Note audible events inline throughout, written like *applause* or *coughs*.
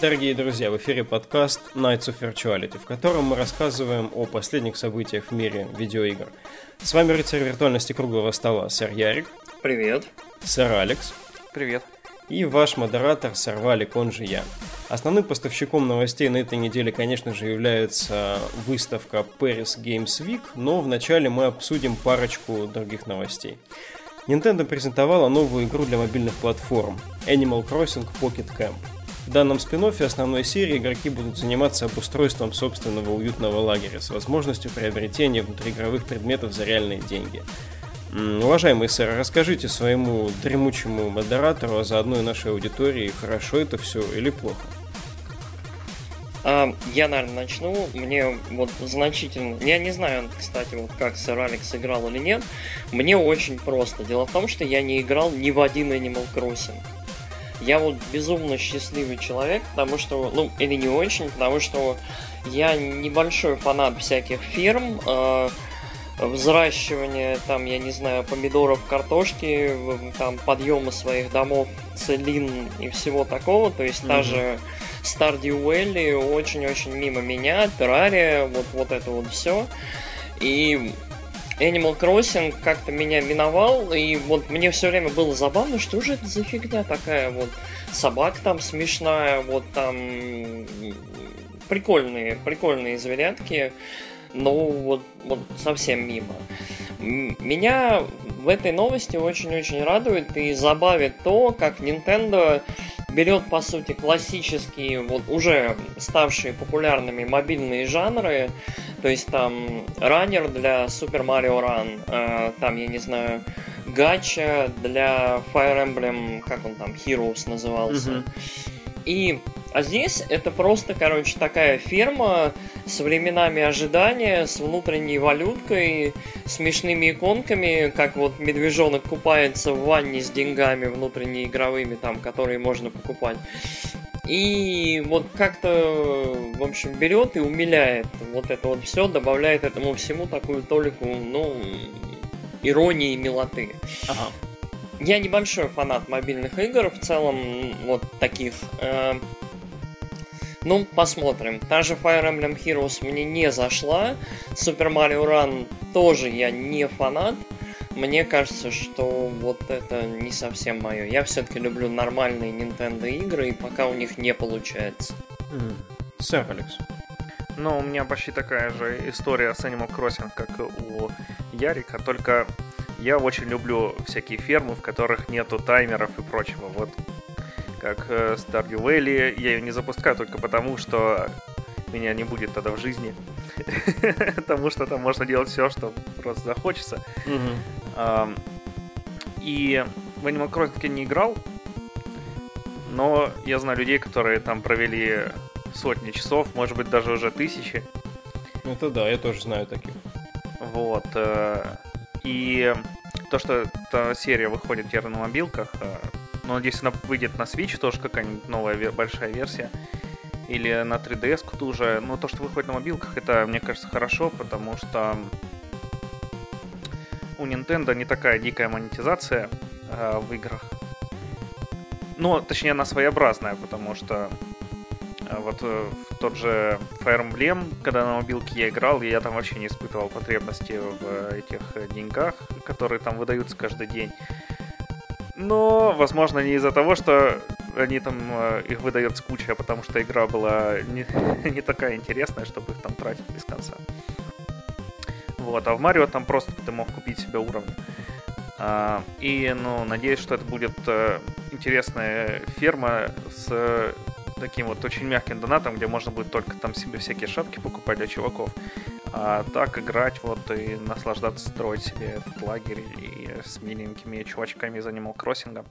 Дорогие друзья, в эфире подкаст Nights of Virtuality, в котором мы рассказываем о последних событиях в мире видеоигр. С вами рыцарь виртуальности круглого стола, сэр Ярик. Привет. Сэр Алекс. Привет. И ваш модератор, сэр Валик, он же я. Основным поставщиком новостей на этой неделе, конечно же, является выставка Paris Games Week, но вначале мы обсудим парочку других новостей. Nintendo презентовала новую игру для мобильных платформ Animal Crossing Pocket Camp – в данном спин основной серии игроки будут заниматься обустройством собственного уютного лагеря с возможностью приобретения внутриигровых предметов за реальные деньги. Уважаемый сэр, расскажите своему дремучему модератору, а заодно и нашей аудитории, хорошо это все или плохо? А, я, наверное, начну. Мне вот значительно... Я не знаю, кстати, вот как сэр Алекс играл или нет. Мне очень просто. Дело в том, что я не играл ни в один Animal Crossing. Я вот безумно счастливый человек, потому что, ну, или не очень, потому что я небольшой фанат всяких фирм, э, взращивания, там, я не знаю, помидоров, картошки, там, подъема своих домов, целин и всего такого, то есть mm-hmm. та же Stardew Valley очень-очень мимо меня, Террария, вот, вот это вот все. И Animal Crossing как-то меня миновал, и вот мне все время было забавно, что же это за фигня такая, вот собака там смешная, вот там прикольные, прикольные зверятки, но вот, вот совсем мимо. Меня в этой новости очень-очень радует и забавит то, как Nintendo берет, по сути, классические, вот уже ставшие популярными мобильные жанры, то есть там раннер для Super Mario Run, э, там, я не знаю, гача для Fire Emblem, как он там, Heroes назывался. Mm-hmm. И а здесь это просто, короче, такая ферма с временами ожидания, с внутренней валюткой, смешными иконками, как вот медвежонок купается в ванне с деньгами внутренними игровыми, там, которые можно покупать. И вот как-то, в общем, берет и умиляет вот это вот все, добавляет этому всему такую толику, ну, иронии и милоты. Ага. Я небольшой фанат мобильных игр, в целом, вот таких. Э, ну, посмотрим. Та же Fire Emblem Heroes мне не зашла. Super Mario Run тоже я не фанат. Мне кажется, что вот это не совсем мое. Я все-таки люблю нормальные Nintendo игры, и пока у них не получается. Сэр Алекс. Ну, у меня почти такая же история с Animal Crossing, как у Ярика, только я очень люблю всякие фермы, в которых нету таймеров и прочего. Вот как э, Stardew Valley. Я ее не запускаю только потому, что меня не будет тогда в жизни. *laughs* Потому что там можно делать все, что просто захочется. И в Animal Crossing не играл, но я знаю людей, которые там провели сотни часов, может быть, даже уже тысячи. Это да, я тоже знаю таких. Вот. Э, и то, что эта серия выходит теперь на мобилках, э, но надеюсь, она выйдет на Switch, тоже какая-нибудь новая большая версия. Или на 3DS тоже. Но то, что выходит на мобилках, это, мне кажется, хорошо, потому что у Nintendo не такая дикая монетизация э, в играх. Ну, точнее, она своеобразная, потому что э, вот э, тот же Fire Emblem, когда на мобилке я играл, я там вообще не испытывал потребности в этих деньгах, которые там выдаются каждый день. Но, возможно, не из-за того, что они там э, их выдают с а потому что игра была не, *laughs* не такая интересная, чтобы их там тратить без конца. Вот, а в Марио там просто ты мог купить себе уровни. А, и, ну, надеюсь, что это будет а, интересная ферма с таким вот очень мягким донатом, где можно будет только там себе всякие шапки покупать для чуваков. А так играть вот и наслаждаться, строить себе этот лагерь и с миленькими чувачками из Animal Crossing.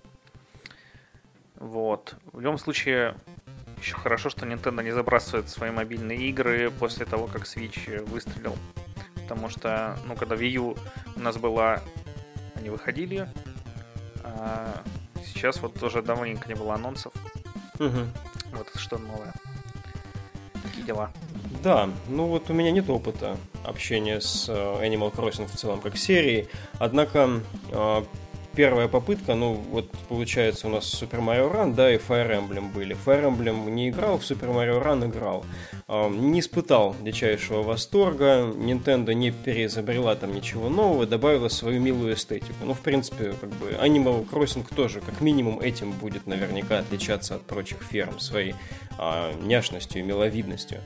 Вот. В любом случае, еще хорошо, что Nintendo не забрасывает свои мобильные игры после того, как Switch выстрелил. Потому что, ну, когда Wii U у нас была, они выходили, а сейчас вот тоже давненько не было анонсов. Угу. Вот что новое. Такие дела. Да, ну вот у меня нет опыта общения с э, Animal Crossing в целом как серией, однако э, первая попытка, ну, вот получается у нас Super Mario Run, да, и Fire Emblem были. Fire Emblem не играл, в Super Mario Run играл. Не испытал дичайшего восторга, Nintendo не переизобрела там ничего нового, добавила свою милую эстетику. Ну, в принципе, как бы Animal Crossing тоже, как минимум, этим будет наверняка отличаться от прочих ферм своей э, няшностью и миловидностью.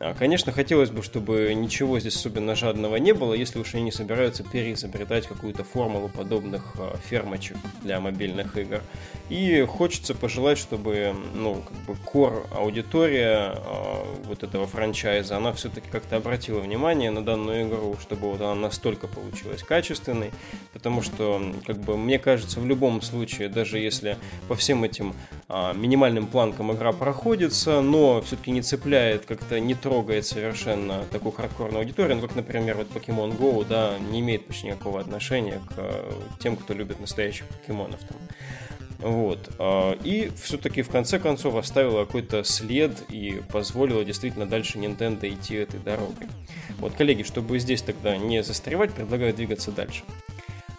А, конечно, хотелось бы, чтобы ничего здесь особенно жадного не было, если уж они не собираются переизобретать какую-то формулу подобных а, фермочек для мобильных игр. И хочется пожелать, чтобы, ну, как бы кор аудитория э, вот этого франчайза, она все-таки как-то обратила внимание на данную игру, чтобы вот она настолько получилась качественной, потому что, как бы, мне кажется, в любом случае, даже если по всем этим э, минимальным планкам игра проходится, но все-таки не цепляет, как-то не трогает совершенно такую хардкорную аудиторию, ну, как, например, вот Pokemon Go, да, не имеет почти никакого отношения к э, тем, кто любит настоящих покемонов там. Вот. А, и все-таки в конце концов оставила какой-то след и позволила действительно дальше Nintendo идти этой дорогой. Вот, коллеги, чтобы здесь тогда не застревать, предлагаю двигаться дальше.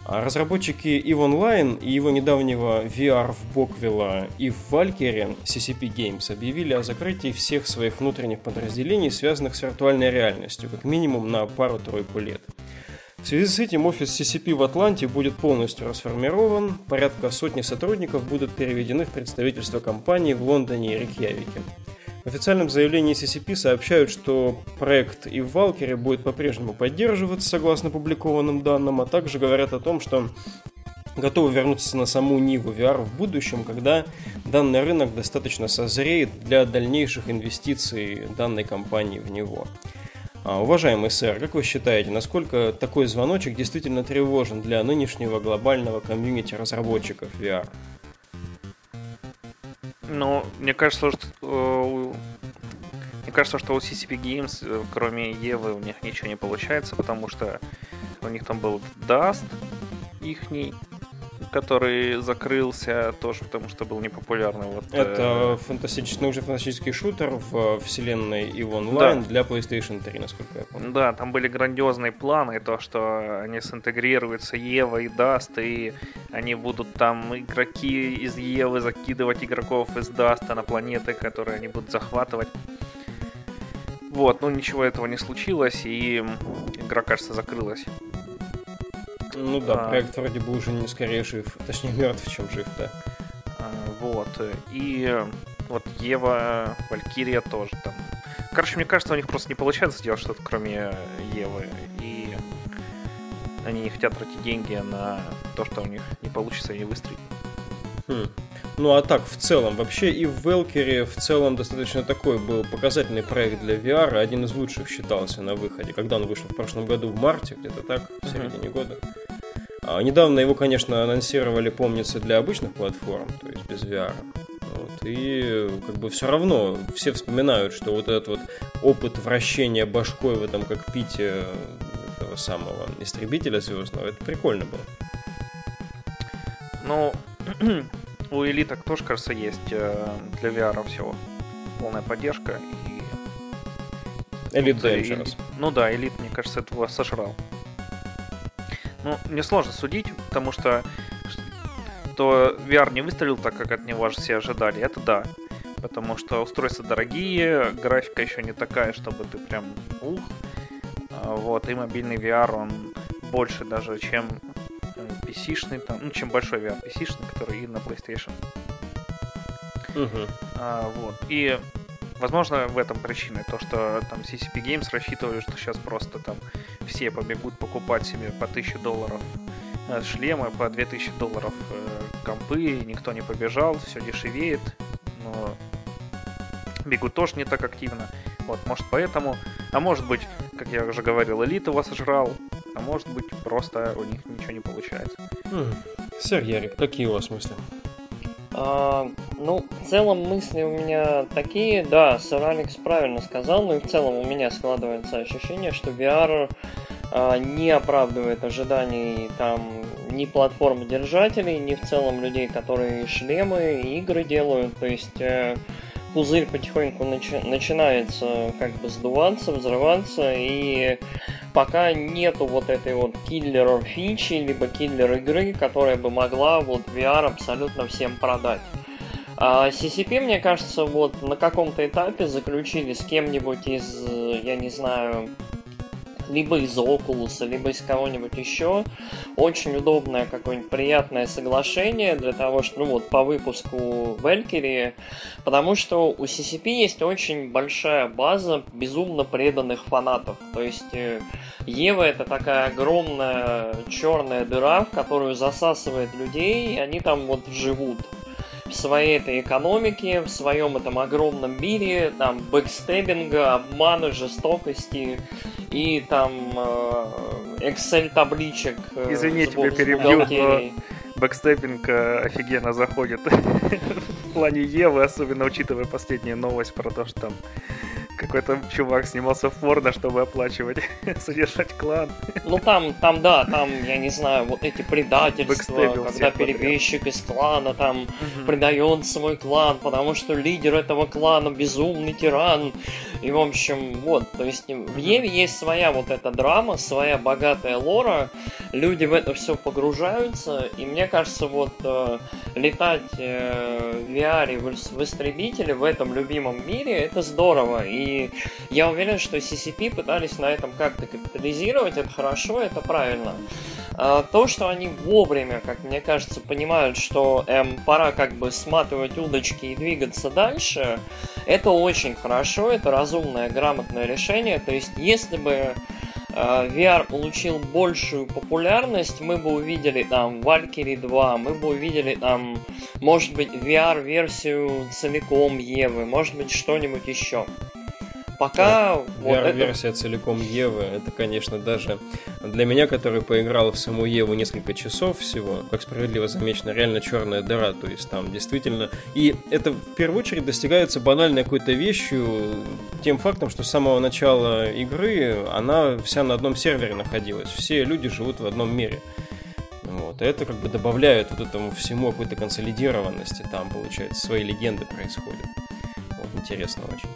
А разработчики EVE Online и его недавнего VR в Боквилла и в Валькере CCP Games объявили о закрытии всех своих внутренних подразделений, связанных с виртуальной реальностью, как минимум на пару-тройку лет. В связи с этим офис CCP в Атланте будет полностью расформирован, порядка сотни сотрудников будут переведены в представительство компании в Лондоне и Рикьявике. В официальном заявлении CCP сообщают, что проект и в Валкере будет по-прежнему поддерживаться согласно публикованным данным, а также говорят о том, что готовы вернуться на саму Ниву VR в будущем, когда данный рынок достаточно созреет для дальнейших инвестиций данной компании в него. А, уважаемый сэр, как вы считаете, насколько такой звоночек действительно тревожен для нынешнего глобального комьюнити разработчиков VR? Ну, мне кажется, что э, мне кажется, что у CCP Games, э, кроме Евы, у них ничего не получается, потому что у них там был Dust, ихний, который закрылся тоже потому, что был непопулярный. Вот, Это э... фантастический, уже фантастический шутер в вселенной EVE Online да. для PlayStation 3, насколько я помню. Да, там были грандиозные планы, то, что они синтегрируются Ева и Dust, и они будут там игроки из Евы закидывать игроков из Dust а на планеты, которые они будут захватывать. Вот, ну ничего этого не случилось, и игра, кажется, закрылась. Ну да, а, проект вроде бы уже не скорее жив, точнее мертв, чем жив, да. А, вот, и вот Ева, Валькирия тоже там. Короче, мне кажется, у них просто не получается сделать что-то кроме Евы, и они не хотят тратить деньги на то, что у них не получится и выстрелить. Хм. Ну а так, в целом, вообще и в Велкере в целом достаточно такой был показательный проект для VR, один из лучших считался на выходе, когда он вышел в прошлом году в марте, где-то так, в середине uh-huh. года. А, недавно его, конечно, анонсировали, помнится, для обычных платформ, то есть без VR. Вот, и как бы все равно все вспоминают, что вот этот вот опыт вращения башкой в этом кокпите этого самого истребителя звездного, это прикольно было. Ну, *clears throat* у элиток тоже, кажется, есть э, для VR всего полная поддержка. И... Элит Dangerous. Ну да, элит, мне кажется, этого сожрал. Ну, мне сложно судить, потому что то VR не выстрелил так, как от него все ожидали, это да. Потому что устройства дорогие, графика еще не такая, чтобы ты прям ух. А, вот, и мобильный VR, он больше даже, чем PC-шный, там, ну, чем большой VR PC-шный, который и на PlayStation. Угу. А, вот. И Возможно, в этом причина, то, что там CCP Games рассчитывали, что сейчас просто там все побегут покупать себе по 1000 долларов э, шлемы, по 2000 долларов э, компы, никто не побежал, все дешевеет, но бегут тоже не так активно. Вот, может поэтому, а может быть, как я уже говорил, элит его сожрал, а может быть просто у них ничего не получается. Хм. Сэр Ярик, какие у вас мысли? А, ну, в целом мысли у меня такие, да, сэр Алекс правильно сказал, но и в целом у меня складывается ощущение, что VR а, не оправдывает ожиданий там ни платформ держателей, ни в целом людей, которые шлемы игры делают. То есть э, пузырь потихоньку начи- начинается как бы сдуваться, взрываться, и пока нету вот этой вот киллер фичи, либо киллер игры, которая бы могла вот VR абсолютно всем продать. А CCP, мне кажется, вот на каком-то этапе заключили с кем-нибудь из, я не знаю, либо из Oculus, либо из кого-нибудь еще. Очень удобное, какое-нибудь приятное соглашение для того, что, ну вот, по выпуску Valkyrie, потому что у CCP есть очень большая база безумно преданных фанатов. То есть э, Ева это такая огромная черная дыра, в которую засасывает людей, и они там вот живут в своей этой экономике, в своем этом огромном мире, там, бэкстебинга, обмана, жестокости и там э, Excel табличек. Э, Извини, тебя перебью, но backstabbing э, офигенно заходит *laughs* в плане Евы, особенно учитывая последнюю новость про то, что там какой-то чувак снимался в порно, чтобы оплачивать, *laughs* содержать клан. Ну там, там, да, там, я не знаю, вот эти предательства, когда перебежчик из клана там угу. предает свой клан, потому что лидер этого клана безумный тиран. И, в общем, вот, то есть в Еве есть своя вот эта драма, своя богатая лора, люди в это все погружаются, и мне кажется, вот э, летать э, в VR в, в истребителе в этом любимом мире, это здорово, и я уверен, что CCP пытались на этом как-то капитализировать, это хорошо, это правильно. А, то, что они вовремя, как мне кажется, понимают, что эм, пора как бы сматывать удочки и двигаться дальше, это очень хорошо, это разумное, грамотное решение. То есть, если бы а, VR получил большую популярность, мы бы увидели там Valkyrie 2, мы бы увидели там, может быть, VR-версию целиком Евы, может быть, что-нибудь еще. Пока... Вот VR-версия это... целиком Евы, это, конечно, даже для меня, который поиграл в саму Еву несколько часов всего, как справедливо замечено, реально черная дыра, то есть там действительно... И это в первую очередь достигается банальной какой-то вещью, тем фактом, что с самого начала игры она вся на одном сервере находилась, все люди живут в одном мире. Вот. И это как бы добавляет вот этому всему какой-то консолидированности. Там, получается, свои легенды происходят. Вот, интересно очень.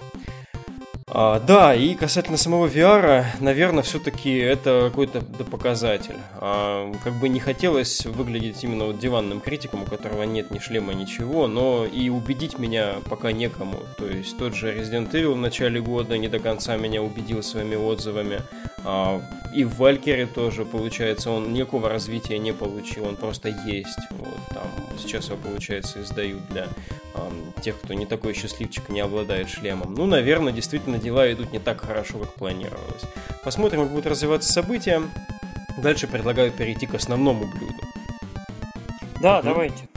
А, да, и касательно самого VR, наверное, все-таки это какой-то показатель. А, как бы не хотелось выглядеть именно вот диванным критиком, у которого нет ни шлема, ничего, но и убедить меня пока некому. То есть тот же Resident Evil в начале года не до конца меня убедил своими отзывами. А, и в Valkyrie тоже, получается, он никакого развития не получил, он просто есть. Вот, там сейчас его, получается, издают для тех, кто не такой счастливчик, не обладает шлемом. Ну, наверное, действительно дела идут не так хорошо, как планировалось. Посмотрим, как будут развиваться события. Дальше предлагаю перейти к основному блюду. Да, mm давайте.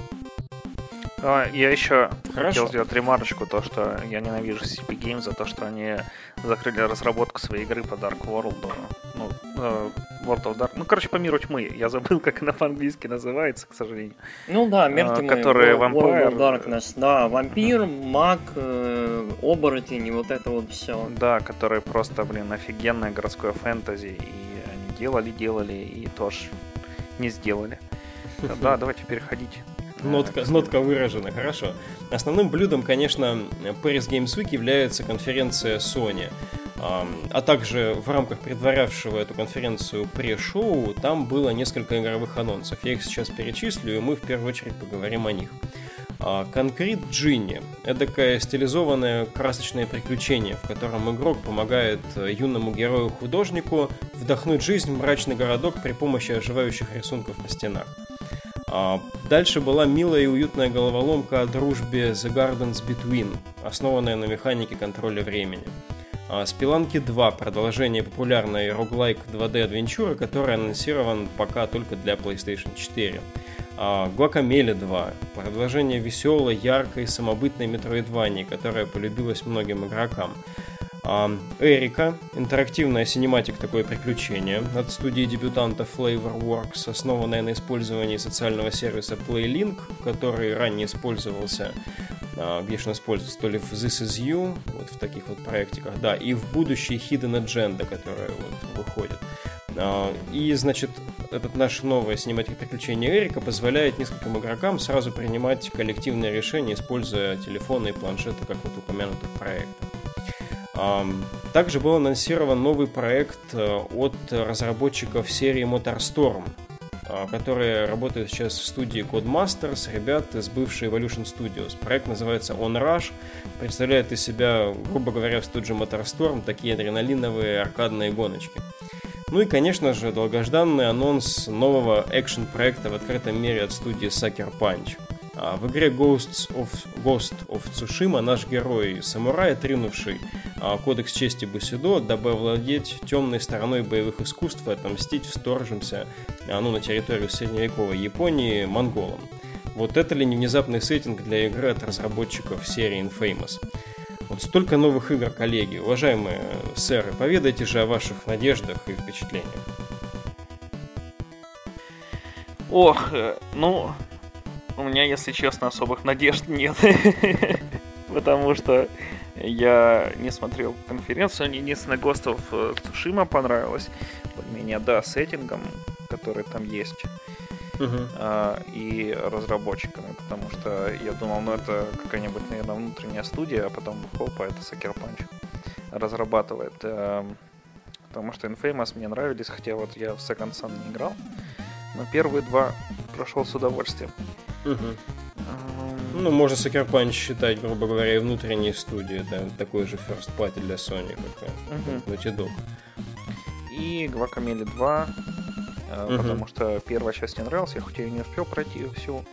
А, я еще Хорошо. хотел сделать ремарочку, то, что я ненавижу CP Games за то, что они закрыли разработку своей игры по Dark World. Ну, э, World of Dark. Ну, короче, по миру тьмы. Я забыл, *laughs* как она по-английски называется, к сожалению. Ну да, мир а, тьмы. Который вампир. World of Darkness. Да, вампир, маг, э, оборотень и вот это вот все. Да, который просто, блин, офигенное городское фэнтези. И они делали, делали и тоже не сделали. *laughs* Да, давайте переходить. Нотка, нотка выражена, хорошо. Основным блюдом, конечно, Paris Games Week является конференция Sony. А также в рамках предварявшего эту конференцию пре-шоу там было несколько игровых анонсов. Я их сейчас перечислю, и мы в первую очередь поговорим о них. Конкрет Джинни – это такое стилизованное красочное приключение, в котором игрок помогает э, юному герою-художнику вдохнуть жизнь в мрачный городок при помощи оживающих рисунков на стенах. А, дальше была милая и уютная головоломка о дружбе The Gardens Between, основанная на механике контроля времени. Спиланки 2 – продолжение популярной роглайк 2D адвенчуры, который анонсирован пока только для PlayStation 4. Гуакамеле 2 – продолжение веселой, яркой, самобытной метроидвании, которая полюбилась многим игрокам. Эрика, интерактивная синематик такое приключение от студии дебютанта Flavorworks, основанная на использовании социального сервиса PlayLink, который ранее использовался а, он используется, то ли в This Is You, вот в таких вот проектиках, да, и в будущей Hidden Agenda, которая вот выходит. А, и, значит, этот наш новое синематик приключения Эрика позволяет нескольким игрокам сразу принимать коллективные решения, используя телефоны и планшеты, как вот упомянутых проектов. Также был анонсирован новый проект э, от разработчиков серии MotorStorm, а, которые работают сейчас в студии Codemasters, ребят из бывшей Evolution Studios. Проект называется On Rush, представляет из себя, грубо говоря, в же MotorStorm такие адреналиновые аркадные гоночки. Ну и, конечно же, долгожданный анонс нового экшен-проекта в открытом мире от студии Sucker Punch. А в игре Ghosts of, Ghost of Tsushima наш герой самурай, отринувший а, кодекс чести Бусидо, дабы овладеть темной стороной боевых искусств и отомстить вторгшимся а, ну, на территорию средневековой Японии монголам. Вот это ли не внезапный сеттинг для игры от разработчиков серии Infamous? Вот столько новых игр, коллеги. Уважаемые сэры, поведайте же о ваших надеждах и впечатлениях. Ох, э, ну, у меня, если честно, особых надежд нет. *laughs* Потому что я не смотрел конференцию. Мне единственное, Ghost of Tsushima понравилось. Более-менее, да, сеттингом, который там есть. Uh-huh. А, и разработчиками, потому что я думал, ну это какая-нибудь, наверное, внутренняя студия, а потом хопа, это Sucker Punch разрабатывает. А, потому что Infamous мне нравились, хотя вот я в Second Son не играл, но первые два прошел с удовольствием. Угу. Ну, можно Sucker Punch считать, грубо говоря, внутренней студией, да, такой же first party для Sony, как угу. Naughty Dog. И Guacamole 2, угу. потому что первая часть мне нравилась, я хоть и не успел пройти всю,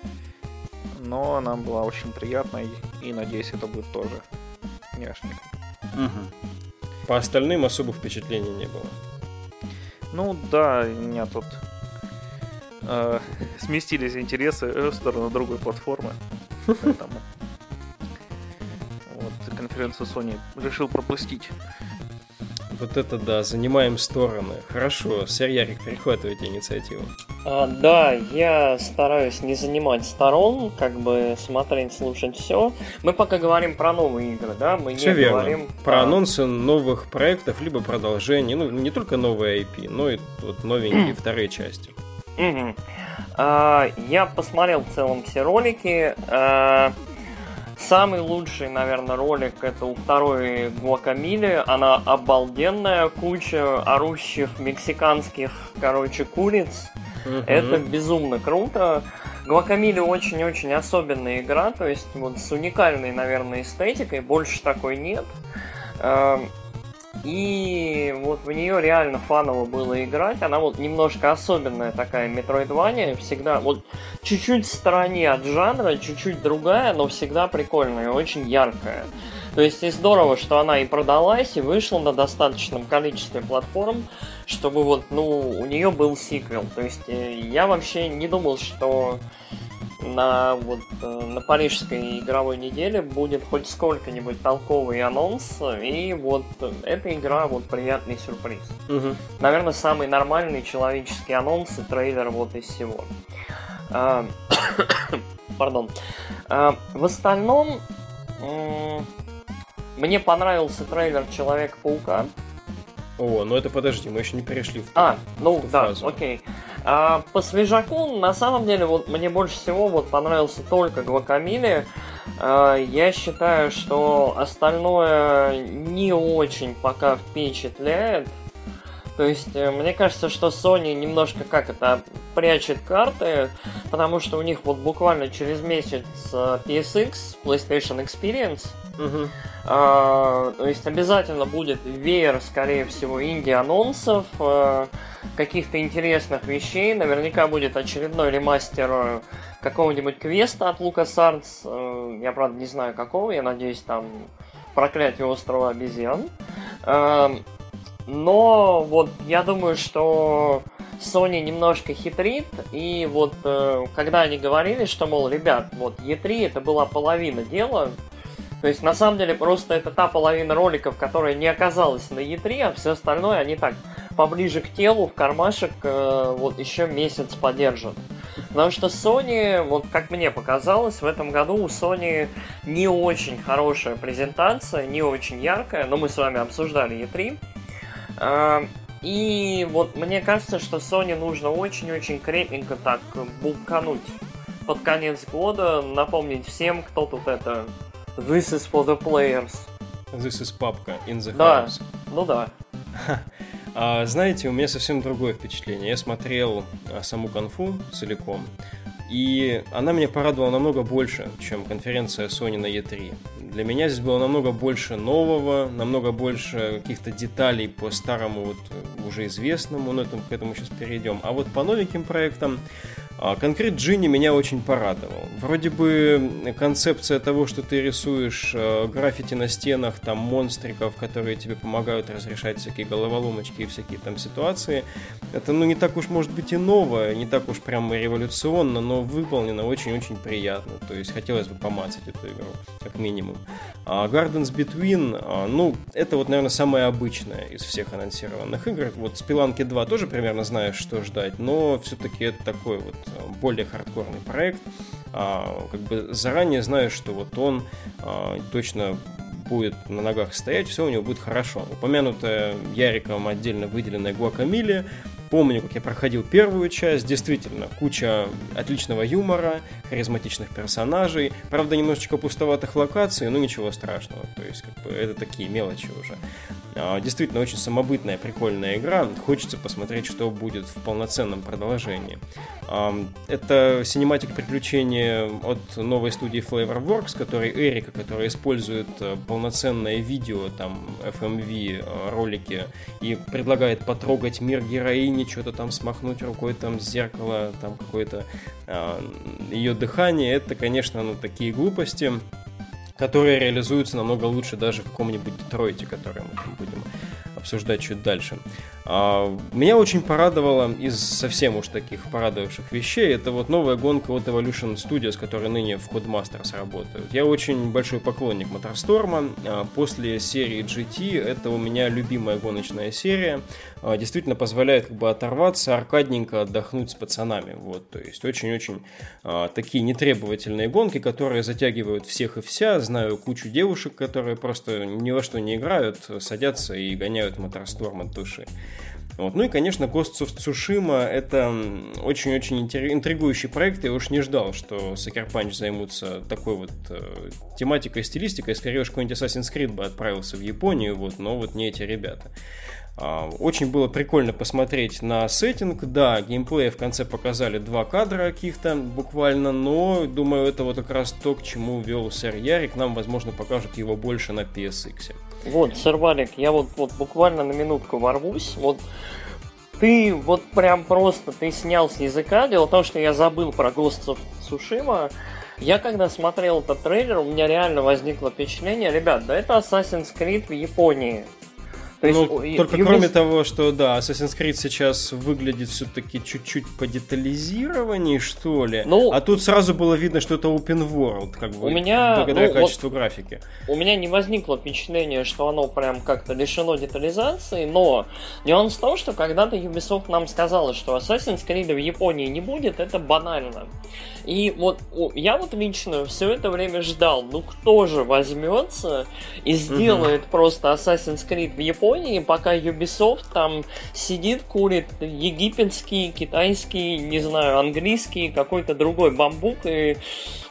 но она была очень приятной, и надеюсь, это будет тоже няшник. Угу. По остальным особых впечатлений не было. Ну да, у меня тут э, сместились интересы в сторону другой платформы. Поэтому вот конференцию Sony решил пропустить. Вот это да, занимаем стороны. Хорошо, сэр Ярик, перехватывайте инициативу. А, да, я стараюсь не занимать сторон, как бы смотреть, слушать все. Мы пока говорим про новые игры, да? Мы все не верно. говорим про... про анонсы новых проектов, либо продолжений. Ну, не только новые IP, но и вот новенькие *clears throat* вторые части. Угу. Я посмотрел в целом все ролики. А, самый лучший, наверное, ролик это у второй Гуакамили. Она обалденная, куча орущих мексиканских, короче, куриц. Угу. Это безумно круто. Гуакамили очень-очень особенная игра, то есть вот с уникальной, наверное, эстетикой, больше такой нет. И вот в нее реально фаново было играть. Она вот немножко особенная такая метроидвания. Всегда вот чуть-чуть в стороне от жанра, чуть-чуть другая, но всегда прикольная, очень яркая. То есть и здорово, что она и продалась, и вышла на достаточном количестве платформ, чтобы вот, ну, у нее был сиквел. То есть э, я вообще не думал, что на, вот, э, на парижской игровой неделе будет хоть сколько-нибудь толковый анонс, и вот эта игра вот приятный сюрприз. Угу. Наверное, самый нормальный человеческий анонс и трейлер вот из всего. А, *coughs* пардон. А, в остальном, мне понравился трейлер Человека-паука. О, ну это подожди, мы еще не перешли в ту, А, ну в ту да, фазу. окей. А, по свежаку, на самом деле, вот мне больше всего вот понравился только Гвакамили. А, я считаю, что остальное не очень пока впечатляет. То есть, э, мне кажется, что Sony немножко как это прячет карты, потому что у них вот буквально через месяц э, PSX, PlayStation Experience, а, то есть обязательно будет веер, скорее всего, инди-анонсов, а, каких-то интересных вещей. Наверняка будет очередной ремастер какого-нибудь квеста от LucasArts. Я, правда, не знаю какого, я надеюсь, там проклятие острова обезьян. Но вот я думаю, что Sony немножко хитрит, и вот э, когда они говорили, что, мол, ребят, вот E3 это была половина дела, то есть на самом деле просто это та половина роликов, которая не оказалась на E3, а все остальное они так поближе к телу, в кармашек, э, вот еще месяц подержат. Потому что Sony, вот как мне показалось, в этом году у Sony не очень хорошая презентация, не очень яркая, но мы с вами обсуждали E3. И вот мне кажется, что Sony нужно очень-очень крепенько так булкануть под конец года, напомнить всем, кто тут это This is for the players. This is папка in the да. house. Ну да. *laughs* А, знаете, у меня совсем другое впечатление. Я смотрел а, саму конфу целиком, и она меня порадовала намного больше, чем конференция Sony на E3. Для меня здесь было намного больше нового, намного больше каких-то деталей по старому, вот уже известному, но к этому сейчас перейдем. А вот по новеньким проектам конкрет Джинни меня очень порадовал. Вроде бы концепция того, что ты рисуешь э, граффити на стенах, там монстриков, которые тебе помогают разрешать всякие головоломочки и всякие там ситуации, это ну не так уж может быть и новое, не так уж прям революционно, но выполнено очень-очень приятно. То есть хотелось бы помацать эту игру, как минимум. А Gardens Between, а, ну, это вот, наверное, самое обычное из всех анонсированных игр. Вот Спиланки 2 тоже примерно знаешь, что ждать, но все-таки это такой вот более хардкорный проект, а, как бы заранее знаю, что вот он а, точно будет на ногах стоять, все у него будет хорошо. Упомянутая Яриком отдельно выделенная Гуакамиле. Помню, как я проходил первую часть, действительно, куча отличного юмора, харизматичных персонажей, правда, немножечко пустоватых локаций, но ничего страшного, то есть, как бы, это такие мелочи уже. А, действительно, очень самобытная, прикольная игра, хочется посмотреть, что будет в полноценном продолжении. А, это синематик приключения от новой студии Flavorworks, который Эрика, которая использует э, полноценное видео, там, FMV э, ролики, и предлагает потрогать мир героини, что-то там смахнуть рукой, там зеркало, там какое-то э, ее дыхание, это, конечно, ну, такие глупости, которые реализуются намного лучше даже в каком-нибудь Детройте, который мы будем обсуждать чуть дальше. А, меня очень порадовало из совсем уж таких порадовавших вещей, это вот новая гонка от Evolution Studios, которая ныне в Codemasters работают. Я очень большой поклонник Motorstorm. А, после серии GT это у меня любимая гоночная серия. А, действительно позволяет как бы оторваться, аркадненько отдохнуть с пацанами. Вот, то есть очень-очень такие нетребовательные гонки, которые затягивают всех и вся. Знаю кучу девушек, которые просто ни во что не играют, садятся и гоняют Motorstorm от души. Вот. Ну и, конечно, Ghost of Tsushima это очень-очень интригующий проект. Я уж не ждал, что Sucker Punch займутся такой вот э, тематикой, стилистикой. Скорее уж какой-нибудь Assassin's Creed бы отправился в Японию, вот, но вот не эти ребята. А, очень было прикольно посмотреть на сеттинг. Да, геймплея в конце показали два кадра каких-то буквально, но думаю, это вот как раз то, к чему вел сэр Ярик. Нам, возможно, покажут его больше на PSX. Вот, сэр Валик, я вот, вот буквально на минутку ворвусь. Вот ты вот прям просто ты снял с языка. Дело в том, что я забыл про of Tsushima. Я когда смотрел этот трейлер, у меня реально возникло впечатление, ребят, да это Assassin's Creed в Японии. То есть, ну, только Ubisoft... кроме того, что да, Assassin's Creed сейчас выглядит все-таки чуть-чуть по детализированнее, что ли. Ну, а тут сразу было видно, что это open world, как бы, у меня, благодаря ну, качеству вот, графики. У меня не возникло впечатления, что оно прям как-то лишено детализации, но нюанс в том, что когда-то Ubisoft нам сказала, что Assassin's Creed в Японии не будет, это банально. И вот я вот лично все это время ждал, ну кто же возьмется и сделает угу. просто Assassin's Creed в Японии, пока Ubisoft там сидит, курит египетский, китайский, не знаю, английский, какой-то другой бамбук и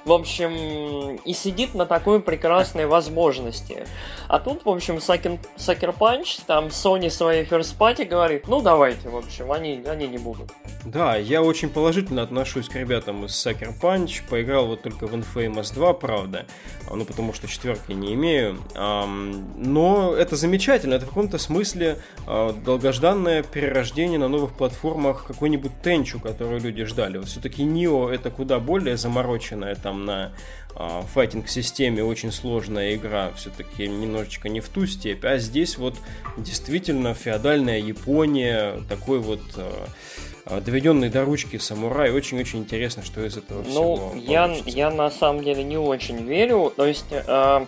в общем, и сидит на такой прекрасной возможности. А тут, в общем, Sucker Punch, там Sony своей First Party говорит, ну давайте, в общем, они, они не будут. Да, я очень положительно отношусь к ребятам из Sucker Punch. Поиграл вот только в Infamous 2, правда. Ну, потому что четверки не имею. Но это замечательно. Это в каком-то смысле а, долгожданное перерождение на новых платформах какой-нибудь Тенчу, которую люди ждали. Вот все-таки Нио это куда более замороченная там на а, файтинг-системе очень сложная игра, все-таки немножечко не в ту степь, а здесь вот действительно феодальная Япония, такой вот а, а, доведенный до ручки самурай. Очень-очень интересно, что из этого ну, всего Ну, я, я на самом деле не очень верю. То есть, э,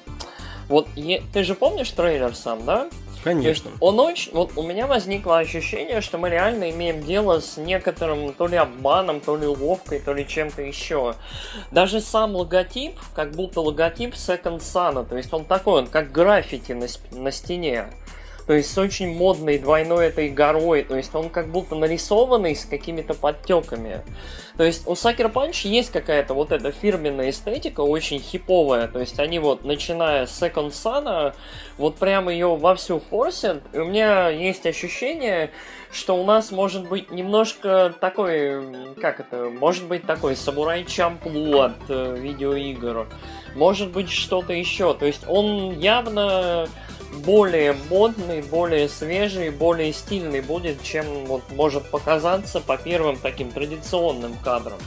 вот е, ты же помнишь трейлер сам, да? Конечно. он очень... Вот у меня возникло ощущение, что мы реально имеем дело с некоторым то ли обманом, то ли уловкой, то ли чем-то еще. Даже сам логотип, как будто логотип Second Sun, то есть он такой, он как граффити на, на стене. То есть с очень модной двойной этой горой, то есть он как будто нарисованный с какими-то подтеками. То есть у Sucker Punch есть какая-то вот эта фирменная эстетика, очень хиповая, то есть они вот, начиная с Second Sun, вот прям ее вовсю форсят, и у меня есть ощущение, что у нас может быть немножко такой, как это, может быть такой самурай Чамплу от э, видеоигр, может быть что-то еще. То есть он явно более модный, более свежий, более стильный будет, чем вот может показаться по первым таким традиционным кадрам.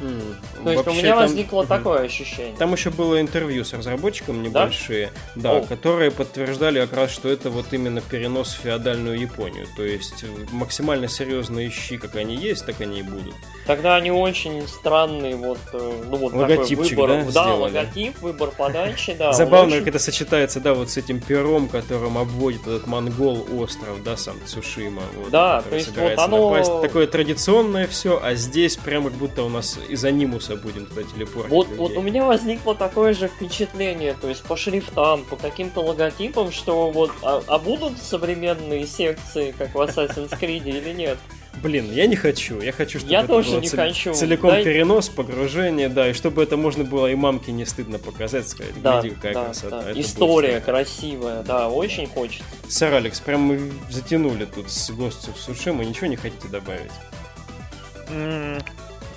Mm. То есть Вообще, у меня там... возникло такое ощущение. Там еще было интервью с разработчиком небольшие, да, да которые подтверждали как раз, что это вот именно перенос в феодальную Японию. То есть максимально серьезные щи, как они есть, так они и будут. Тогда они очень странные, вот, э, ну вот Логотипчик, такой выбор, да, да логотип, выбор подачи, да. Забавно, очень... как это сочетается, да, вот с этим пером, которым обводит этот монгол остров, да, сам Цушима. Вот, да, то есть вот оно... Напасть. Такое традиционное все, а здесь прямо как будто у нас из анимуса будем туда телепортить. Вот, вот у меня возникло такое же впечатление, то есть по шрифтам, по каким-то логотипам, что вот, а, а будут современные секции, как в Assassin's Creed или нет? Блин, я не хочу. Я хочу, чтобы я это тоже было не цел... хочу. целиком Дай... перенос, погружение, да, и чтобы это можно было и мамке не стыдно показать, сказать, да, гляди, какая да, красота. Да. История красивая, да, очень хочется. Сэр Алекс, прям мы затянули тут с гостем в Сушима, ничего не хотите добавить?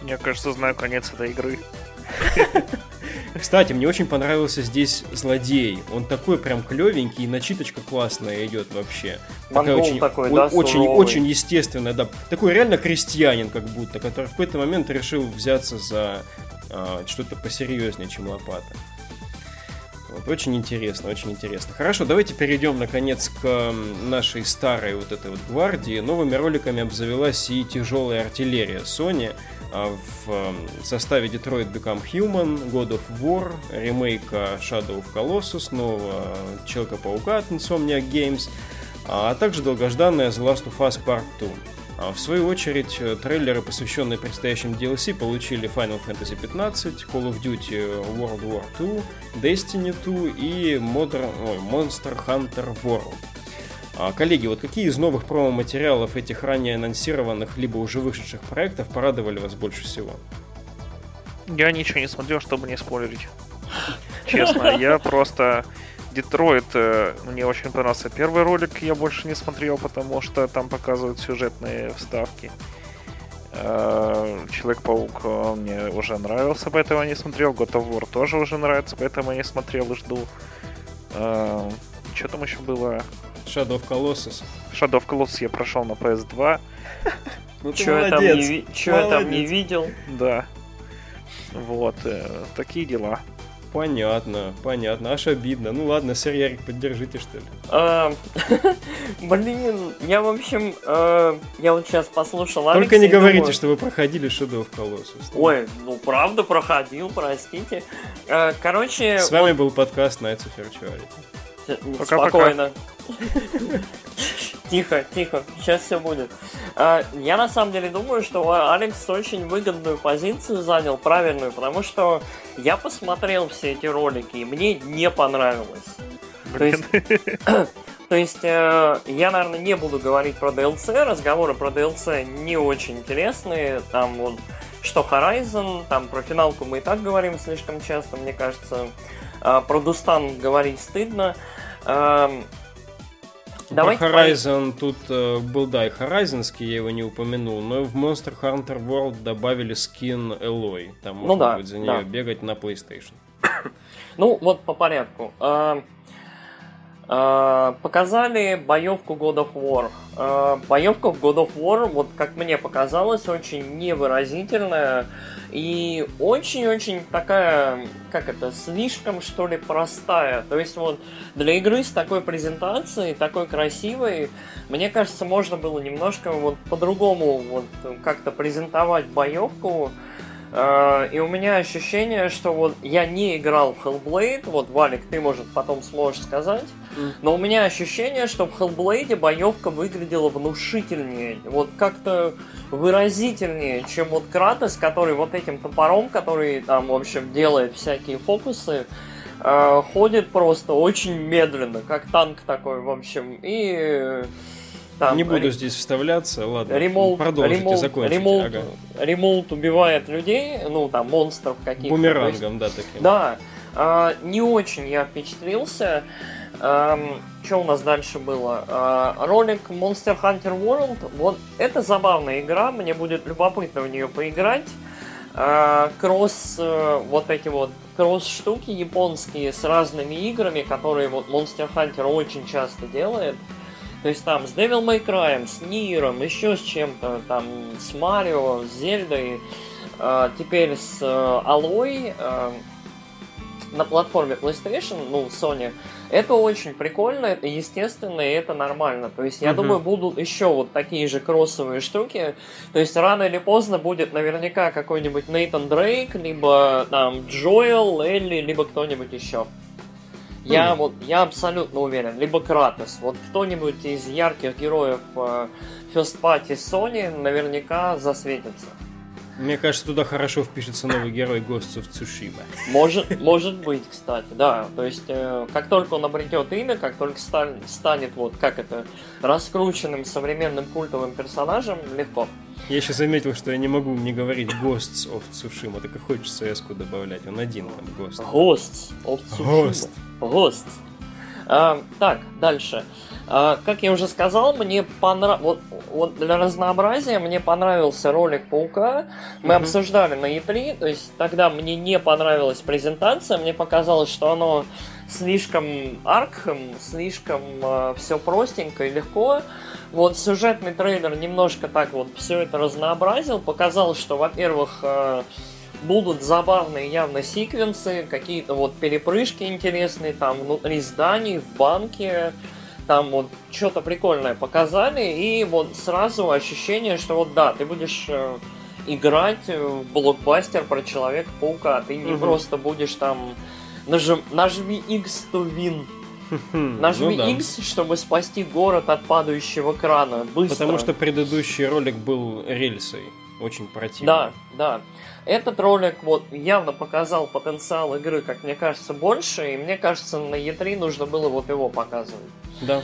Я, кажется, знаю конец этой игры. *laughs* Кстати, мне очень понравился здесь злодей. Он такой прям клевенький, и начиточка классная идет вообще. Такая очень, такой, да, очень, очень естественная, да. Такой реально крестьянин, как будто, который в какой-то момент решил взяться за а, что-то посерьезнее, чем лопата. Вот, очень интересно, очень интересно. Хорошо, давайте перейдем наконец к нашей старой вот этой вот гвардии. Новыми роликами обзавелась и тяжелая артиллерия Sony. А, в составе Detroit Become Human, God of War, ремейка Shadow of Colossus, нового Человека-паука от Insomniac Games, а также долгожданная The Last of Us Part 2. А в свою очередь, трейлеры, посвященные предстоящим DLC, получили Final Fantasy 15, Call of Duty World War 2, Destiny 2 и Modern, ой, Monster Hunter World. А, коллеги, вот какие из новых промо-материалов этих ранее анонсированных, либо уже вышедших проектов порадовали вас больше всего? Я ничего не смотрел, чтобы не спойлерить. Честно, я просто... Детройт, э, мне очень понравился первый ролик, я больше не смотрел, потому что там показывают сюжетные вставки. Э, Человек-паук э, мне уже нравился, поэтому я не смотрел. God of War тоже уже нравится, поэтому я не смотрел и жду. Что там еще было? Shadow of Colossus. Shadow of Colossus я прошел на PS2. Ну, Че я, там не, я там не видел? Да. Вот, э, такие дела. Понятно, понятно. Аж обидно. Ну ладно, сэр Ярик, поддержите, что ли. А, *laughs* блин, я, в общем, э, я вот сейчас послушал Только не говорите, что вы проходили Shadow of Colossus. Ой, ну правда проходил, простите. Э, короче... С вами был подкаст Nights of Virtuality. Пока, Спокойно. *laughs* Тихо, тихо, сейчас все будет. А, я на самом деле думаю, что Алекс очень выгодную позицию занял, правильную, потому что я посмотрел все эти ролики, и мне не понравилось. То есть, *coughs* то есть э, я, наверное, не буду говорить про DLC, разговоры про DLC не очень интересные, там вот что Horizon, там про финалку мы и так говорим слишком часто, мне кажется. А, про Дустан говорить стыдно. Давайте Про Horizon по... тут э, был, да, и Horizonский, я его не упомянул, но в Monster Hunter World добавили скин Элой. Там ну можно ну, да, будет за нее да. бегать на PlayStation. ну, вот по порядку. Э, показали боевку God of War. Э, боевка в God of War, вот как мне показалось, очень невыразительная. И очень-очень такая, как это, слишком, что ли, простая. То есть вот для игры с такой презентацией, такой красивой, мне кажется, можно было немножко вот по-другому вот как-то презентовать боевку. Uh, и у меня ощущение, что вот я не играл в Hellblade, вот, Валик, ты, может, потом сможешь сказать, mm. но у меня ощущение, что в Hellblade боевка выглядела внушительнее, вот как-то выразительнее, чем вот Кратос, который вот этим топором, который там, в общем, делает всякие фокусы, э, ходит просто очень медленно, как танк такой, в общем, и там, не буду здесь вставляться, ладно. Ремоут, продолжите, ремоут, закончите. Ремоут, ага. ремоут убивает людей, ну там монстров каких-то. Бумерангом, да, таким. Да. Э, не очень я впечатлился. Эм, что у нас дальше было? Э, ролик Monster Hunter World. Вот это забавная игра, мне будет любопытно в нее поиграть. Э, кросс, э, вот эти вот кросс штуки японские с разными играми, которые вот Monster Hunter очень часто делает. То есть там с Devil May Cry, с Ниром, еще с чем-то, там с Марио, с Зельдой, э, теперь с э, Alloy э, на платформе PlayStation, ну, Sony, это очень прикольно, это естественно, и это нормально. То есть, я uh думаю, будут еще вот такие же кроссовые штуки. То есть, рано или поздно будет наверняка какой-нибудь Нейтан Дрейк, либо там Джоэл, Элли, либо кто-нибудь еще. Я вот, я абсолютно уверен. Либо Кратос. Вот кто-нибудь из ярких героев э, First Party Sony наверняка засветится. Мне кажется, туда хорошо впишется новый герой of Tsushima. Может, может быть, кстати, да. То есть, э, как только он обретет имя, как только стан, станет, вот как это, раскрученным современным культовым персонажем, легко. Я еще заметил, что я не могу не говорить Ghosts of Tsushima, так и хочется s добавлять. Он один там, Ghost. Ghosts of Tsushima. Ghost. Ghosts. А, так, дальше. А, как я уже сказал, мне понравилось... Вот, вот для разнообразия мне понравился ролик Паука. Мы mm-hmm. обсуждали на E3, то есть тогда мне не понравилась презентация, мне показалось, что оно слишком аркхем, слишком э, все простенько и легко. Вот сюжетный трейлер немножко так вот все это разнообразил, показал, что, во-первых, э, будут забавные явно секвенсы, какие-то вот перепрыжки интересные там внутри зданий, в банке, там вот что-то прикольное показали, и вот сразу ощущение, что вот да, ты будешь э, играть в блокбастер про Человека-паука, ты не угу. просто будешь там нажим, нажми X to win, Нажми ну, да. X, чтобы спасти город от падающего крана. Быстро. Потому что предыдущий ролик был рельсой. Очень противно. Да, да. Этот ролик вот явно показал потенциал игры, как мне кажется, больше, и мне кажется, на E3 нужно было вот его показывать. Да.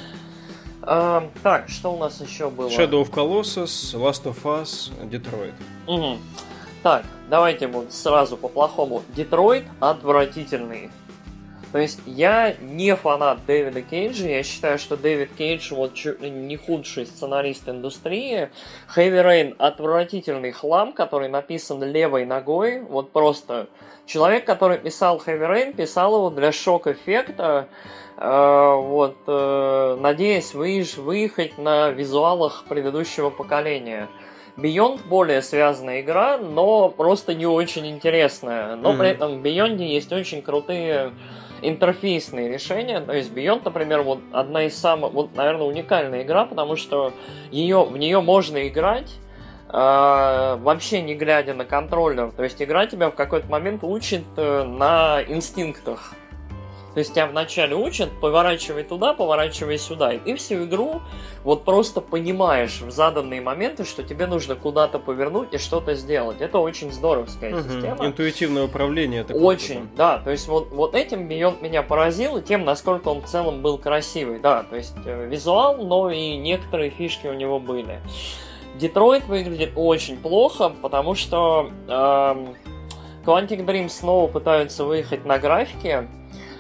А, так, что у нас еще было? Shadow of Colossus, Last of Us, Detroit. Угу. Так, давайте вот сразу по-плохому. Детройт отвратительный. То есть я не фанат Дэвида Кейджа, я считаю, что Дэвид Кейдж вот чуть ли не худший сценарист индустрии. Heavy Rain отвратительный хлам, который написан левой ногой, вот просто человек, который писал Heavy Rain, писал его для шок-эффекта, э, вот, э, надеясь выезж, выехать на визуалах предыдущего поколения. Beyond более связанная игра, но просто не очень интересная. Но mm-hmm. при этом в Beyond есть очень крутые интерфейсные решения. То есть Beyond, например, вот одна из самых, вот, наверное, уникальная игра, потому что ее, в нее можно играть э, вообще не глядя на контроллер. То есть игра тебя в какой-то момент учит э, на инстинктах. То есть тебя вначале учат, поворачивай туда, поворачивай сюда. И ты всю игру вот просто понимаешь в заданные моменты, что тебе нужно куда-то повернуть и что-то сделать. Это очень здоровская угу. система. Интуитивное управление. Очень, да. То есть вот, вот этим Beyond меня поразил, и тем, насколько он в целом был красивый. Да, то есть э, визуал, но и некоторые фишки у него были. Детройт выглядит очень плохо, потому что эм, Quantic Dream снова пытаются выехать на графике,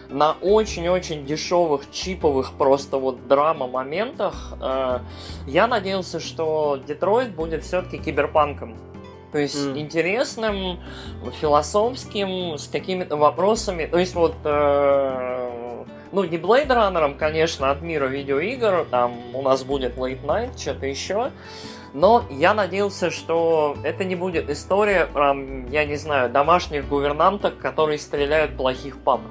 на очень-очень дешевых, чиповых просто вот драма-моментах. Э, я надеялся, что Детройт будет все-таки киберпанком. То есть mm. интересным, философским, с какими-то вопросами. То есть вот, э, ну не Blade Runner, конечно, от мира видеоигр, там у нас будет Late Night, что-то еще. Но я надеялся, что это не будет история, прям, я не знаю, домашних гувернанток, которые стреляют плохих пап.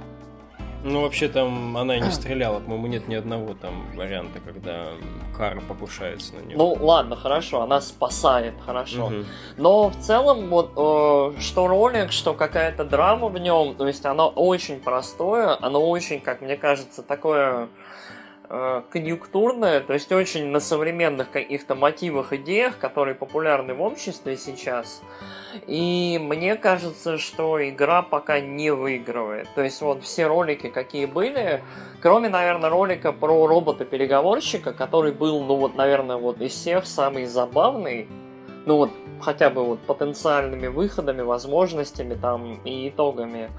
Ну, вообще там она и не стреляла, по-моему, нет ни одного там варианта, когда Кара покушается на нее. Ну, ладно, хорошо, она спасает, хорошо. Угу. Но в целом, вот, э, что ролик, что какая-то драма в нем, то есть оно очень простое, оно очень, как мне кажется, такое конъюнктурная, то есть очень на современных каких-то мотивах, идеях, которые популярны в обществе сейчас. И мне кажется, что игра пока не выигрывает. То есть вот все ролики, какие были, кроме, наверное, ролика про робота-переговорщика, который был, ну вот, наверное, вот из всех самый забавный, ну вот, хотя бы вот потенциальными выходами, возможностями там и итогами.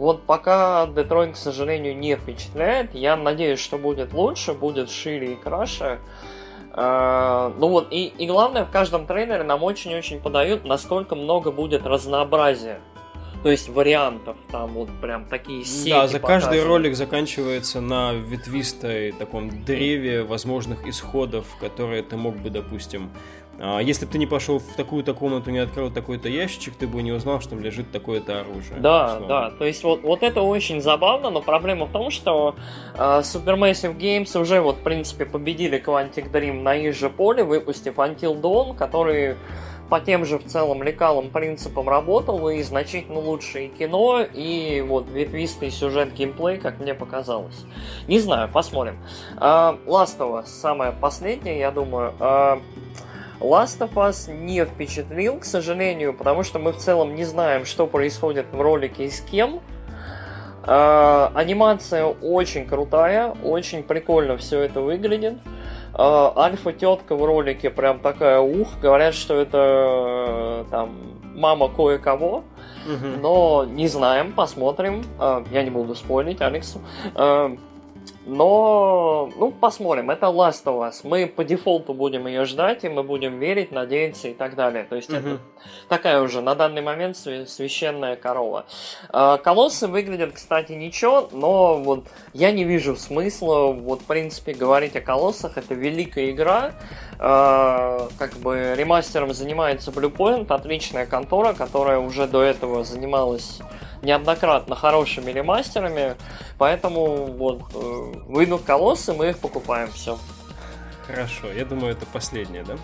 Вот пока Детройт, к сожалению, не впечатляет. Я надеюсь, что будет лучше, будет шире и краше. Uh, ну вот, и, и главное, в каждом трейлере нам очень-очень подают, насколько много будет разнообразия. То есть вариантов, там вот прям такие сети Да, за показаны. каждый ролик заканчивается на ветвистой таком древе возможных исходов, которые ты мог бы, допустим, а, если бы ты не пошел в такую-то комнату, не открыл такой-то ящичек, ты бы не узнал, что там лежит такое-то оружие. Да, условно. да. То есть вот, вот это очень забавно, но проблема в том, что э, Supermassive Games уже вот, в принципе, победили Quantic Dream на их же поле, выпустив Until Dawn, который по тем же в целом лекалым принципам работал, и значительно лучше и кино, и вот ветвистый сюжет геймплей, как мне показалось. Не знаю, посмотрим. Uh, Last of Us, самое последнее, я думаю. Uh, Last of Us не впечатлил, к сожалению, потому что мы в целом не знаем, что происходит в ролике и с кем. Э, анимация очень крутая, очень прикольно все это выглядит. Э, Альфа-тетка в ролике прям такая ух, говорят, что это там мама кое-кого. Но не знаем, посмотрим. Э, я не буду спорить Алексу. Э, но, ну, посмотрим. Это Last of Us. Мы по дефолту будем ее ждать, и мы будем верить, надеяться и так далее. То есть угу. это такая уже на данный момент священная корова. А, колоссы выглядят, кстати, ничего, но вот я не вижу смысла, вот, в принципе, говорить о колоссах. Это великая игра. А, как бы ремастером занимается Bluepoint, отличная контора, которая уже до этого занималась неоднократно хорошими ремастерами, поэтому вот э, выйдут колоссы, мы их покупаем, все. Хорошо, я думаю, это последнее, да?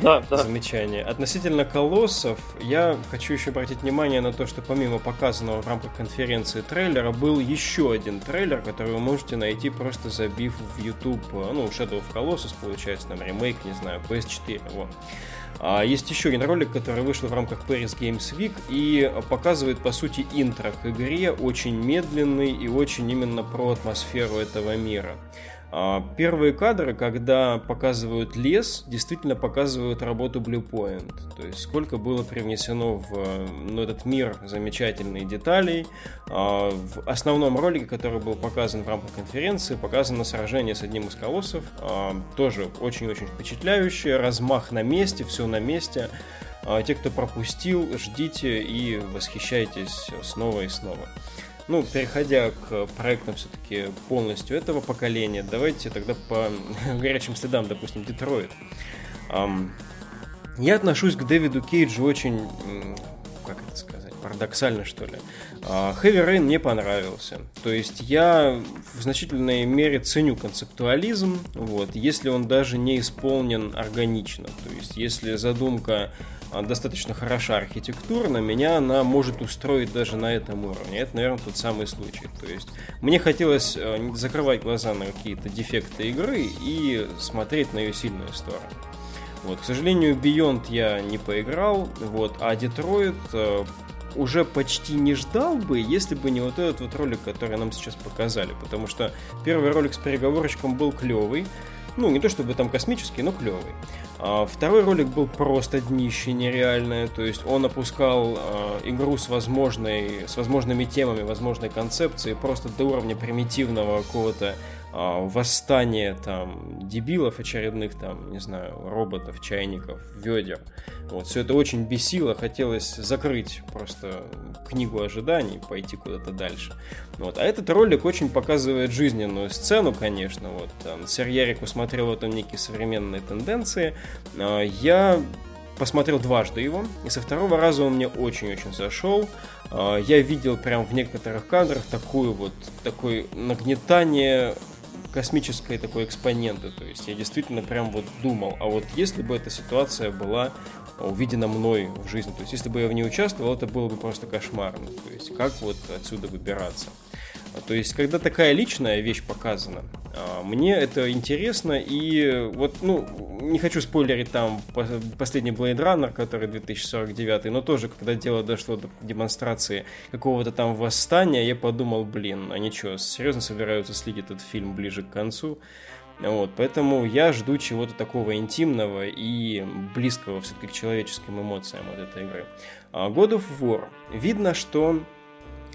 Да, да. Замечание. Относительно колоссов, я хочу еще обратить внимание на то, что помимо показанного в рамках конференции трейлера, был еще один трейлер, который вы можете найти просто забив в YouTube, ну, Shadow of Colossus, получается, там ремейк, не знаю, PS4, вот. А есть еще один ролик, который вышел в рамках Paris Games Week и показывает, по сути, интро к игре, очень медленный и очень именно про атмосферу этого мира. А, первые кадры, когда показывают лес, действительно показывают работу Blue Point. То есть сколько было привнесено в ну, этот мир замечательных деталей. А, в основном ролике, который был показан в рамках конференции, показано сражение с одним из колоссов. А, тоже очень-очень впечатляющее. Размах на месте, все на месте. Те, кто пропустил, ждите и восхищайтесь снова и снова. Ну, переходя к проектам все-таки полностью этого поколения, давайте тогда по *laughs* горячим следам, допустим, Детройт. Я отношусь к Дэвиду Кейджу очень, как это сказать, парадоксально, что ли. Heavy Rain мне понравился. То есть я в значительной мере ценю концептуализм, вот, если он даже не исполнен органично. То есть если задумка достаточно хороша архитектурно, меня она может устроить даже на этом уровне. Это, наверное, тот самый случай. То есть мне хотелось э, закрывать глаза на какие-то дефекты игры и смотреть на ее сильную сторону. Вот, к сожалению, Beyond я не поиграл, вот, а Детройт э, уже почти не ждал бы, если бы не вот этот вот ролик, который нам сейчас показали. Потому что первый ролик с переговорочком был клевый. Ну, не то чтобы там космический, но клевый. А второй ролик был просто днище нереальное, то есть он опускал э, игру с, возможной, с возможными темами, возможной концепцией просто до уровня примитивного какого-то а, восстание там дебилов очередных, там, не знаю, роботов, чайников, ведер. Вот, все это очень бесило, хотелось закрыть просто книгу ожиданий, пойти куда-то дальше. Вот. А этот ролик очень показывает жизненную сцену, конечно. Вот, там, Сэр Ярик усмотрел в этом некие современные тенденции. А, я посмотрел дважды его, и со второго раза он мне очень-очень зашел. А, я видел прям в некоторых кадрах такую вот, такое нагнетание космической такой экспоненты. То есть я действительно прям вот думал, а вот если бы эта ситуация была увидена мной в жизни, то есть если бы я в ней участвовал, это было бы просто кошмарно. То есть как вот отсюда выбираться. То есть, когда такая личная вещь показана, а, мне это интересно, и вот, ну, не хочу спойлерить там последний Blade Runner, который 2049, но тоже, когда дело дошло до демонстрации какого-то там восстания, я подумал, блин, они что, серьезно собираются слить этот фильм ближе к концу? Вот, поэтому я жду чего-то такого интимного и близкого все-таки к человеческим эмоциям от этой игры. А, God of War. Видно, что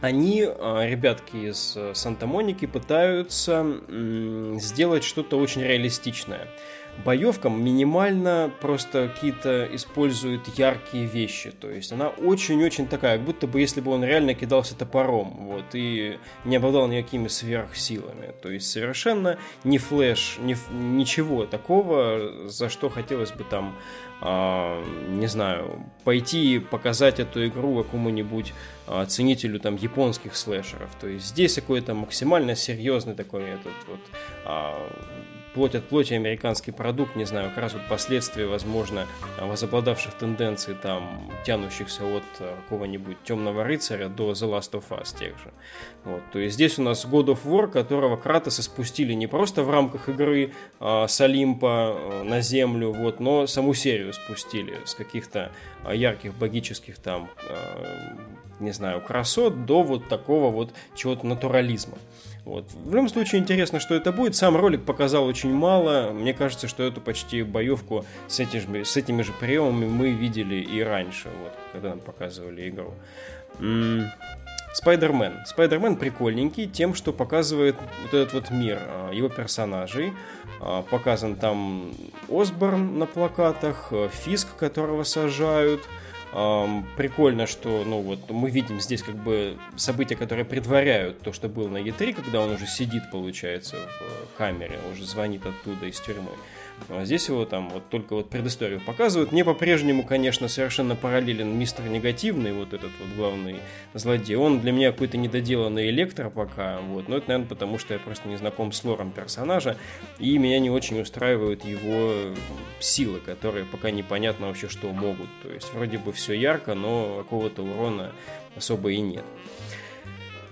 они, а, ребятки из э, Санта-Моники, пытаются сделать что-то очень реалистичное боевкам минимально просто какие-то используют яркие вещи. То есть она очень-очень такая, как будто бы если бы он реально кидался топором, вот, и не обладал никакими сверхсилами. То есть совершенно не flashy, ни, ничего такого, за что хотелось бы там, не знаю, пойти показать эту игру какому-нибудь а, ценителю там японских слэшеров. То есть здесь какой-то максимально серьезный такой этот вот а, плоть от плоти американский продукт, не знаю, как раз вот последствия, возможно, возобладавших тенденций, там, тянущихся от э, какого-нибудь темного рыцаря до The Last of Us тех же. Вот. То есть здесь у нас God of War, которого Кратоса спустили не просто в рамках игры а, с Олимпа а, на землю, вот, но саму серию спустили с каких-то а, ярких богических там, а, не знаю, красот до вот такого вот чего-то натурализма. Вот. В любом случае интересно, что это будет. Сам ролик показал очень мало. Мне кажется, что эту почти боевку с, эти же, с этими же приемами мы видели и раньше, вот, когда нам показывали игру. Спайдермен. Спайдермен прикольненький тем, что показывает вот этот вот мир а, его персонажей. А, показан там Осборн на плакатах, Фиск, которого сажают – Прикольно, что ну, вот, мы видим здесь как бы события, которые предваряют то, что было на Е3, когда он уже сидит, получается, в э, камере, уже звонит оттуда из тюрьмы. А здесь его там вот только вот предысторию показывают. Мне по-прежнему, конечно, совершенно параллелен мистер Негативный, вот этот вот главный злодей. Он для меня какой-то недоделанный электро пока, вот. Но это, наверное, потому что я просто не знаком с лором персонажа, и меня не очень устраивают его силы, которые пока непонятно вообще, что могут. То есть вроде бы все ярко, но какого-то урона особо и нет.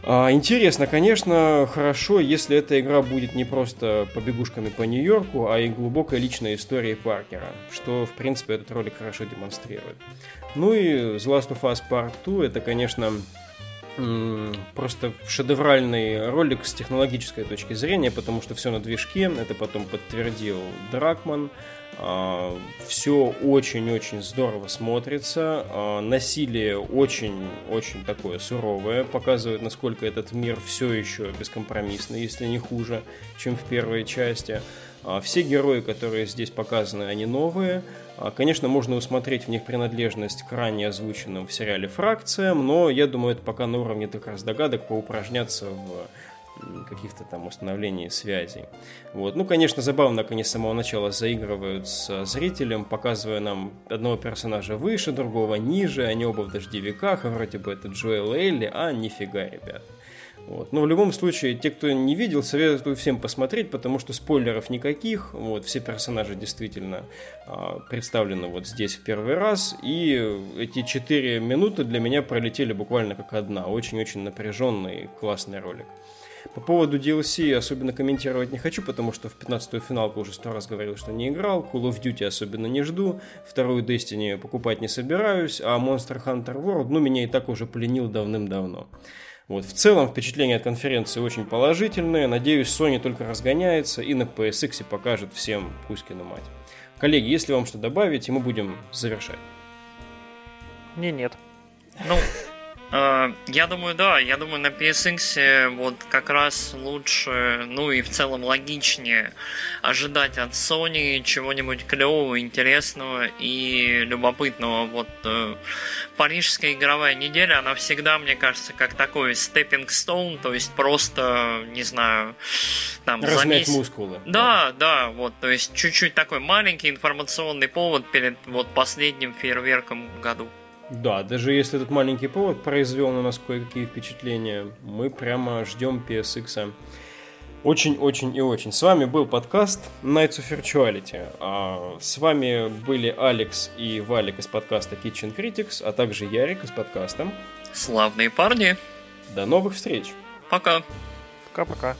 А, интересно, конечно, хорошо, если эта игра будет не просто побегушками по Нью-Йорку, а и глубокой личной историей Паркера, что, в принципе, этот ролик хорошо демонстрирует. Ну и The Last of Us Part 2, это, конечно, просто шедевральный ролик с технологической точки зрения, потому что все на движке, это потом подтвердил Дракман, а, все очень-очень здорово смотрится. А, насилие очень-очень такое суровое. Показывает, насколько этот мир все еще бескомпромиссный, если не хуже, чем в первой части. А, все герои, которые здесь показаны, они новые. Конечно, можно усмотреть в них принадлежность к ранее озвученным в сериале фракциям, но я думаю, это пока на уровне так раз догадок поупражняться в каких-то там установлений связей. Вот. Ну, конечно, забавно, как они с самого начала заигрывают с зрителем, показывая нам одного персонажа выше, другого ниже, они оба в дождевиках, а вроде бы это Джоэл Элли, а нифига, ребят. Вот. Но в любом случае, те, кто не видел, советую всем посмотреть, потому что спойлеров никаких. Вот, все персонажи действительно а, представлены вот здесь в первый раз. И эти четыре минуты для меня пролетели буквально как одна. Очень-очень напряженный, классный ролик. По поводу DLC особенно комментировать не хочу, потому что в 15-ю финалку уже сто раз говорил, что не играл. Call of Duty особенно не жду. Вторую Destiny покупать не собираюсь. А Monster Hunter World, ну, меня и так уже пленил давным-давно. Вот. В целом впечатление от конференции очень положительное. Надеюсь, Sony только разгоняется и на PSX покажет всем Кузькину мать. Коллеги, если вам что добавить, мы будем завершать. Не, нет. Ну, я думаю, да. Я думаю, на PSX вот как раз лучше, ну и в целом логичнее ожидать от Sony чего-нибудь клевого, интересного и любопытного. Вот э, парижская игровая неделя, она всегда, мне кажется, как такой stepping stone, то есть просто, не знаю, там Размять месяц... мускулы. Да, да, вот, то есть чуть-чуть такой маленький информационный повод перед вот последним фейерверком в году. Да, даже если этот маленький повод произвел на нас кое-какие впечатления, мы прямо ждем PSX. Очень-очень и очень. С вами был подкаст Nights of Virtuality. А с вами были Алекс и Валик из подкаста Kitchen Critics, а также Ярик из подкаста Славные парни. До новых встреч. Пока. Пока-пока.